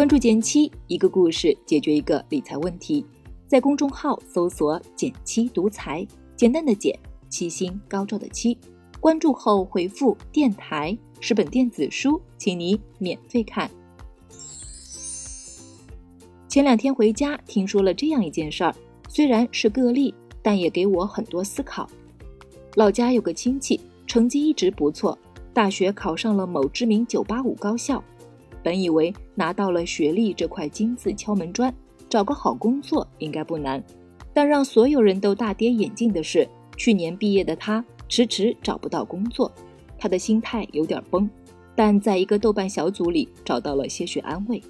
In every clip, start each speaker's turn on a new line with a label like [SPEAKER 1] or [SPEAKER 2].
[SPEAKER 1] 关注简七，一个故事解决一个理财问题。在公众号搜索“简七独裁，简单的简，七星高照的七。关注后回复“电台”是本电子书，请你免费看。前两天回家，听说了这样一件事儿，虽然是个例，但也给我很多思考。老家有个亲戚，成绩一直不错，大学考上了某知名985高校。本以为拿到了学历这块金字敲门砖，找个好工作应该不难。但让所有人都大跌眼镜的是，去年毕业的他迟迟找不到工作，他的心态有点崩。但在一个豆瓣小组里找到了些许安慰。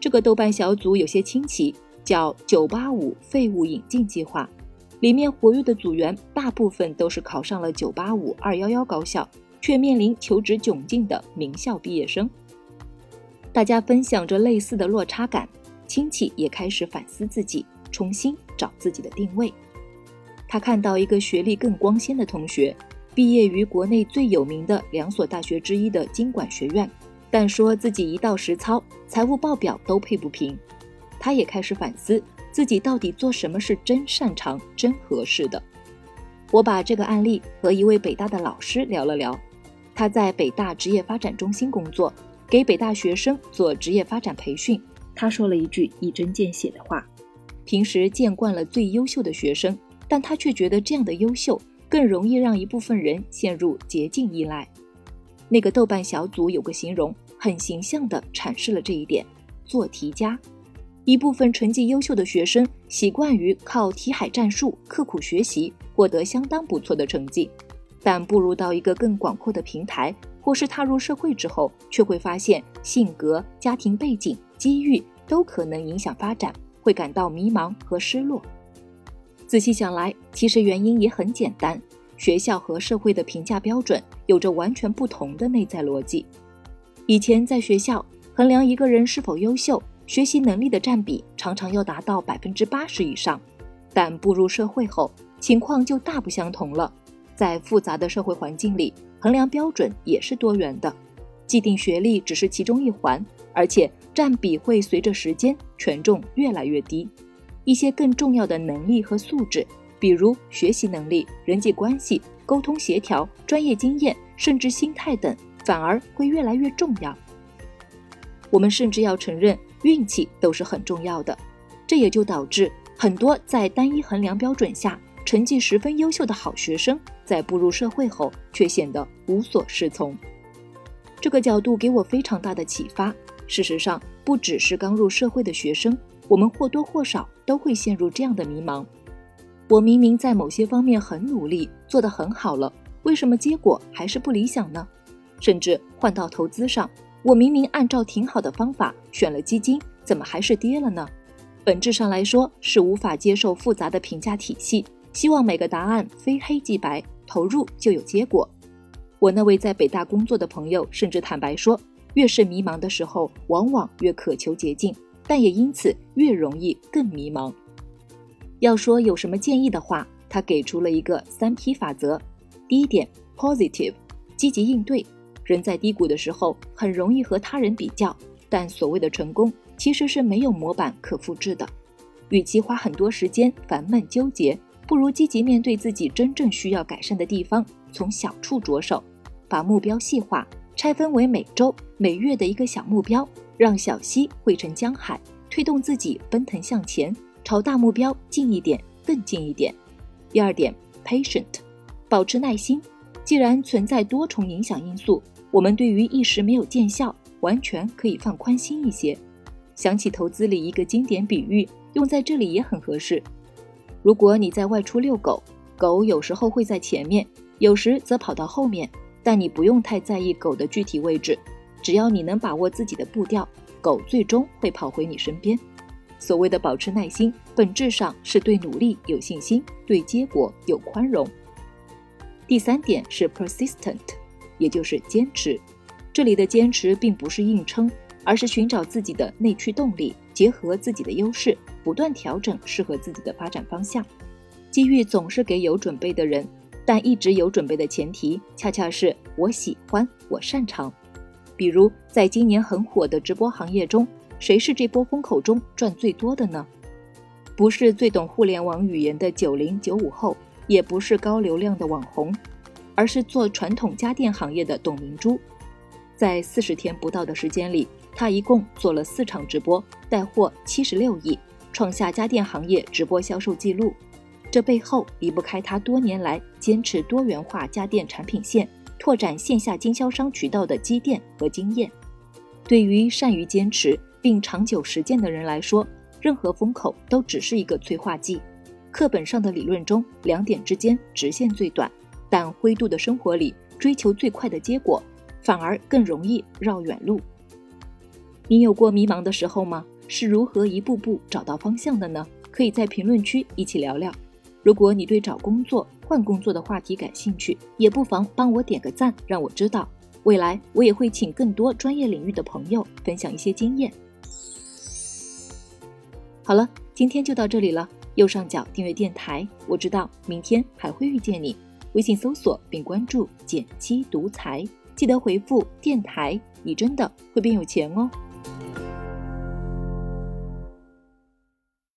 [SPEAKER 1] 这个豆瓣小组有些清奇，叫“九八五废物引进计划”，里面活跃的组员大部分都是考上了九八五、二幺幺高校，却面临求职窘境的名校毕业生。大家分享着类似的落差感，亲戚也开始反思自己，重新找自己的定位。他看到一个学历更光鲜的同学，毕业于国内最有名的两所大学之一的经管学院，但说自己一到实操，财务报表都配不平。他也开始反思自己到底做什么是真擅长、真合适的。我把这个案例和一位北大的老师聊了聊，他在北大职业发展中心工作。给北大学生做职业发展培训，他说了一句一针见血的话：平时见惯了最优秀的学生，但他却觉得这样的优秀更容易让一部分人陷入捷径依赖。那个豆瓣小组有个形容，很形象地阐释了这一点：做题家。一部分成绩优秀的学生习惯于靠题海战术、刻苦学习获得相当不错的成绩，但步入到一个更广阔的平台。或是踏入社会之后，却会发现性格、家庭背景、机遇都可能影响发展，会感到迷茫和失落。仔细想来，其实原因也很简单：学校和社会的评价标准有着完全不同的内在逻辑。以前在学校衡量一个人是否优秀，学习能力的占比常常要达到百分之八十以上，但步入社会后，情况就大不相同了。在复杂的社会环境里，衡量标准也是多元的，既定学历只是其中一环，而且占比会随着时间权重越来越低。一些更重要的能力和素质，比如学习能力、人际关系、沟通协调、专业经验，甚至心态等，反而会越来越重要。我们甚至要承认，运气都是很重要的。这也就导致很多在单一衡量标准下。成绩十分优秀的好学生，在步入社会后却显得无所适从。这个角度给我非常大的启发。事实上，不只是刚入社会的学生，我们或多或少都会陷入这样的迷茫：我明明在某些方面很努力，做得很好了，为什么结果还是不理想呢？甚至换到投资上，我明明按照挺好的方法选了基金，怎么还是跌了呢？本质上来说，是无法接受复杂的评价体系。希望每个答案非黑即白，投入就有结果。我那位在北大工作的朋友甚至坦白说，越是迷茫的时候，往往越渴求捷径，但也因此越容易更迷茫。要说有什么建议的话，他给出了一个三 P 法则。第一点，positive，积极应对。人在低谷的时候，很容易和他人比较，但所谓的成功其实是没有模板可复制的。与其花很多时间烦闷纠结。不如积极面对自己真正需要改善的地方，从小处着手，把目标细化，拆分为每周、每月的一个小目标，让小溪汇成江海，推动自己奔腾向前，朝大目标近一点，更近一点。第二点，patient，保持耐心。既然存在多重影响因素，我们对于一时没有见效，完全可以放宽心一些。想起投资里一个经典比喻，用在这里也很合适。如果你在外出遛狗，狗有时候会在前面，有时则跑到后面，但你不用太在意狗的具体位置，只要你能把握自己的步调，狗最终会跑回你身边。所谓的保持耐心，本质上是对努力有信心，对结果有宽容。第三点是 persistent，也就是坚持。这里的坚持并不是硬撑，而是寻找自己的内驱动力，结合自己的优势。不断调整适合自己的发展方向，机遇总是给有准备的人，但一直有准备的前提，恰恰是我喜欢，我擅长。比如在今年很火的直播行业中，谁是这波风口中赚最多的呢？不是最懂互联网语言的九零九五后，也不是高流量的网红，而是做传统家电行业的董明珠。在四十天不到的时间里，他一共做了四场直播，带货七十六亿，创下家电行业直播销售记录。这背后离不开他多年来坚持多元化家电产品线、拓展线下经销商渠道的积淀和经验。对于善于坚持并长久实践的人来说，任何风口都只是一个催化剂。课本上的理论中，两点之间直线最短，但灰度的生活里，追求最快的结果，反而更容易绕远路。你有过迷茫的时候吗？是如何一步步找到方向的呢？可以在评论区一起聊聊。如果你对找工作、换工作的话题感兴趣，也不妨帮我点个赞，让我知道。未来我也会请更多专业领域的朋友分享一些经验。好了，今天就到这里了。右上角订阅电台，我知道明天还会遇见你。微信搜索并关注“减七独裁，记得回复“电台”，你真的会变有钱哦。